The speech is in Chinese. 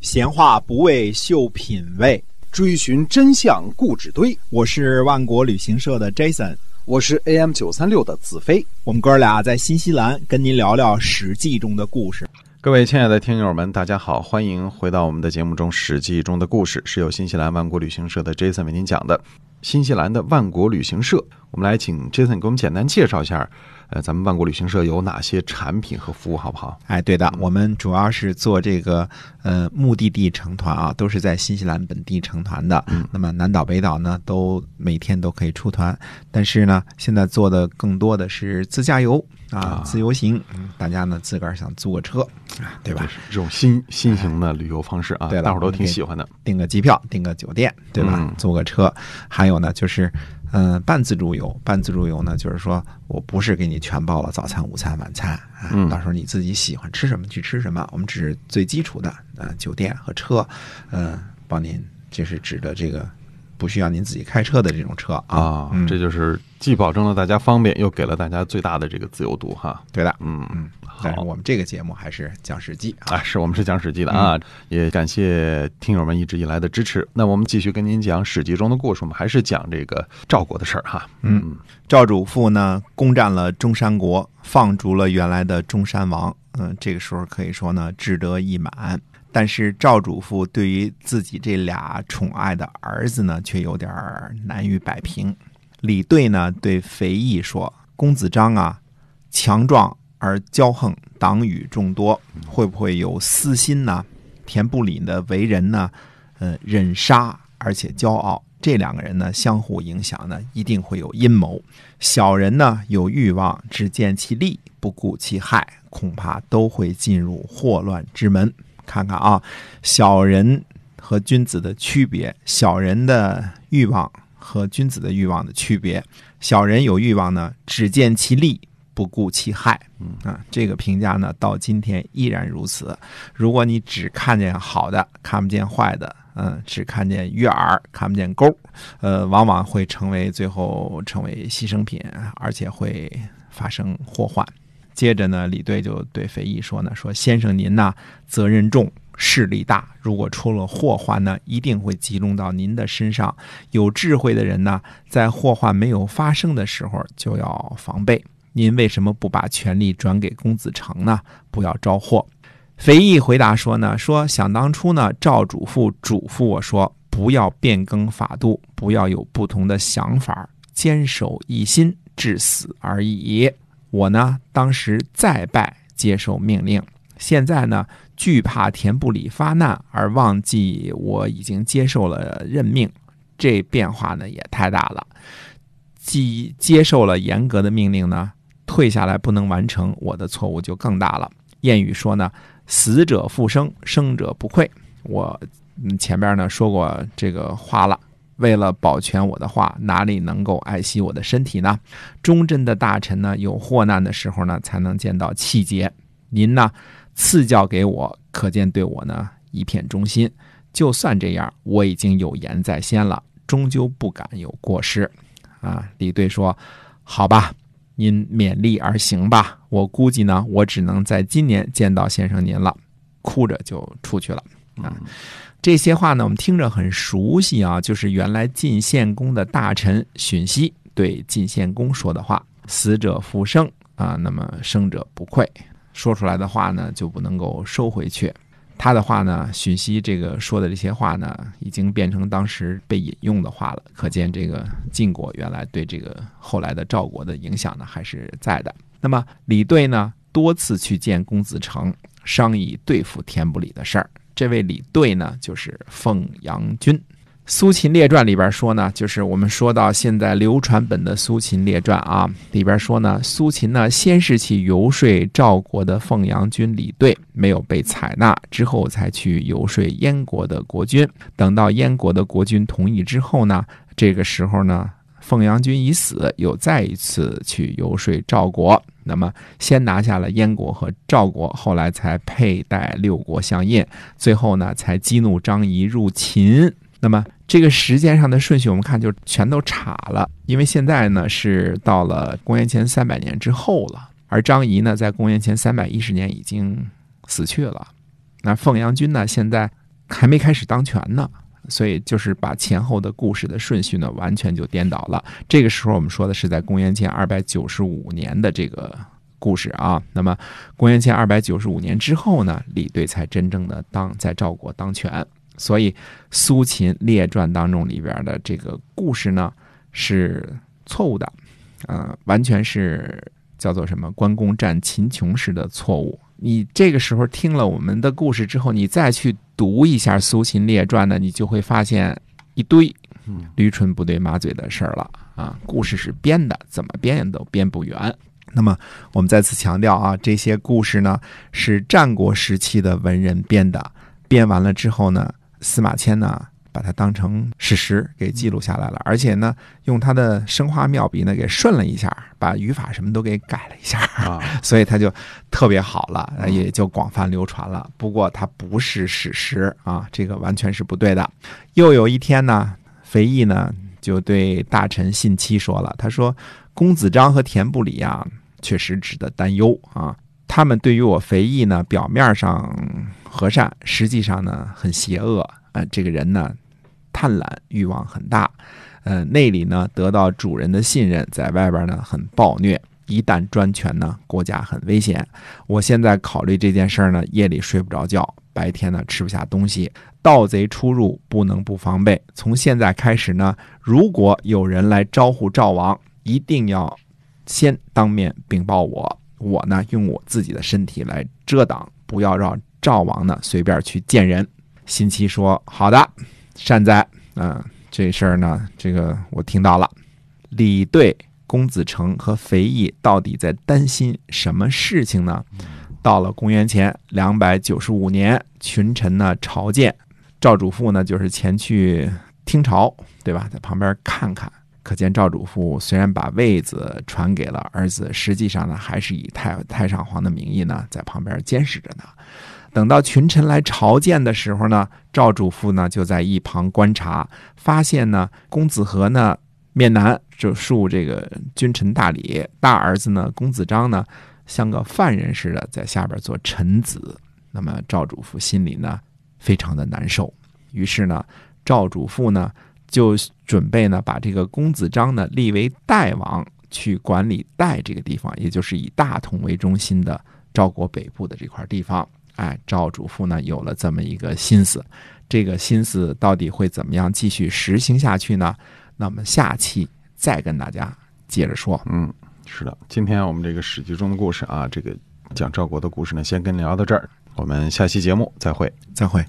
闲话不为秀品味，追寻真相故纸堆。我是万国旅行社的 Jason，我是 AM 九三六的子飞。我们哥俩在新西兰跟您聊聊《史记》中的故事。各位亲爱的听友们，大家好，欢迎回到我们的节目中，《史记》中的故事是由新西兰万国旅行社的 Jason 为您讲的。新西兰的万国旅行社，我们来请 Jason 给我们简单介绍一下。呃，咱们万国旅行社有哪些产品和服务，好不好？哎，对的，我们主要是做这个呃目的地成团啊，都是在新西兰本地成团的。嗯，那么南岛北岛呢，都每天都可以出团，但是呢，现在做的更多的是自驾游啊，自由行。大家呢自个儿想租个车，对吧？这种新新型的旅游方式啊，对，大伙儿都挺喜欢的。订个机票，订个酒店，对吧？租个车，还有呢就是。嗯，半自助游，半自助游呢，就是说我不是给你全包了早餐、午餐、晚餐啊，到时候你自己喜欢吃什么去吃什么，我们只是最基础的啊酒店和车，嗯，帮您就是指的这个不需要您自己开车的这种车啊，这就是既保证了大家方便，又给了大家最大的这个自由度哈。对的，嗯嗯。但是我们这个节目还是讲《史记》啊，是我们是讲《史记》的啊，也感谢听友们一直以来的支持。那我们继续跟您讲《史记》中的故事，我们还是讲这个赵国的事儿哈。嗯，赵主父呢攻占了中山国，放逐了原来的中山王。嗯，这个时候可以说呢志得意满。但是赵主父对于自己这俩宠爱的儿子呢，却有点难于摆平。李队呢对肥义说：“公子章啊，强壮。”而骄横，党羽众多，会不会有私心呢？田不礼的为人呢？呃，忍杀而且骄傲，这两个人呢相互影响呢，一定会有阴谋。小人呢有欲望，只见其利，不顾其害，恐怕都会进入祸乱之门。看看啊，小人和君子的区别，小人的欲望和君子的欲望的区别。小人有欲望呢，只见其利。不顾其害，啊，这个评价呢，到今天依然如此。如果你只看见好的，看不见坏的，嗯，只看见悦耳，看不见钩，呃，往往会成为最后成为牺牲品，而且会发生祸患。接着呢，李队就对肥义说呢：“说先生您呢，责任重，势力大，如果出了祸患呢，一定会集中到您的身上。有智慧的人呢，在祸患没有发生的时候就要防备。”您为什么不把权力转给公子成呢？不要招祸。肥义回答说呢：“说想当初呢，赵主父嘱咐我说，不要变更法度，不要有不同的想法，坚守一心，至死而已。我呢，当时再拜接受命令，现在呢，惧怕田不里发难而忘记我已经接受了任命，这变化呢也太大了。既接受了严格的命令呢。”退下来不能完成，我的错误就更大了。谚语说呢，死者复生，生者不愧。我前边呢说过这个话了。为了保全我的话，哪里能够爱惜我的身体呢？忠贞的大臣呢，有祸难的时候呢，才能见到气节。您呢，赐教给我，可见对我呢一片忠心。就算这样，我已经有言在先了，终究不敢有过失。啊，李队说：“好吧。”您勉力而行吧，我估计呢，我只能在今年见到先生您了，哭着就出去了啊。这些话呢，我们听着很熟悉啊，就是原来晋献公的大臣荀息对晋献公说的话：“死者复生啊，那么生者不愧。”说出来的话呢，就不能够收回去。他的话呢，荀息这个说的这些话呢，已经变成当时被引用的话了。可见这个晋国原来对这个后来的赵国的影响呢，还是在的。那么李队呢，多次去见公子成，商议对付田不礼的事儿。这位李队呢，就是凤阳君。《苏秦列传》里边说呢，就是我们说到现在流传本的《苏秦列传》啊，里边说呢，苏秦呢先是去游说赵国的凤阳君李队，没有被采纳，之后才去游说燕国的国君。等到燕国的国君同意之后呢，这个时候呢，凤阳君已死，又再一次去游说赵国。那么先拿下了燕国和赵国，后来才佩戴六国相印，最后呢才激怒张仪入秦。那么这个时间上的顺序，我们看就全都岔了，因为现在呢是到了公元前三百年之后了，而张仪呢在公元前三百一十年已经死去了。那凤阳君呢现在还没开始当权呢。所以就是把前后的故事的顺序呢，完全就颠倒了。这个时候我们说的是在公元前二百九十五年的这个故事啊。那么公元前二百九十五年之后呢，李兑才真正的当在赵国当权。所以《苏秦列传》当中里边的这个故事呢是错误的，呃，完全是叫做什么关公战秦琼式的错误。你这个时候听了我们的故事之后，你再去读一下《苏秦列传》呢，你就会发现一堆驴唇不对马嘴的事儿了啊！故事是编的，怎么编都编不圆。那么我们再次强调啊，这些故事呢是战国时期的文人编的，编完了之后呢，司马迁呢。把它当成史实给记录下来了，而且呢，用他的生花妙笔呢给顺了一下，把语法什么都给改了一下，啊 所以他就特别好了，也就广泛流传了。不过它不是史实啊，这个完全是不对的。又有一天呢，肥义呢就对大臣信期说了，他说：“公子章和田不礼啊，确实值得担忧啊。他们对于我肥义呢，表面上和善，实际上呢很邪恶。”呃，这个人呢，贪婪欲望很大，呃，内里呢得到主人的信任，在外边呢很暴虐。一旦专权呢，国家很危险。我现在考虑这件事儿呢，夜里睡不着觉，白天呢吃不下东西。盗贼出入不能不防备。从现在开始呢，如果有人来招呼赵王，一定要先当面禀报我，我呢用我自己的身体来遮挡，不要让赵王呢随便去见人。新奇说：“好的，善哉。嗯，这事儿呢，这个我听到了。李对、公子成和肥义到底在担心什么事情呢？到了公元前两百九十五年，群臣呢朝见赵主父呢，就是前去听朝，对吧？在旁边看看。可见赵主父虽然把位子传给了儿子，实际上呢，还是以太太上皇的名义呢，在旁边监视着呢。”等到群臣来朝见的时候呢，赵主父呢就在一旁观察，发现呢公子和呢面南就恕这个君臣大礼，大儿子呢公子章呢像个犯人似的在下边做臣子。那么赵主父心里呢非常的难受，于是呢赵主父呢就准备呢把这个公子章呢立为代王，去管理代这个地方，也就是以大同为中心的赵国北部的这块地方。哎，赵主父呢有了这么一个心思，这个心思到底会怎么样继续实行下去呢？那么下期再跟大家接着说。嗯，是的，今天我们这个史记中的故事啊，这个讲赵国的故事呢，先跟聊到这儿，我们下期节目再会，再会。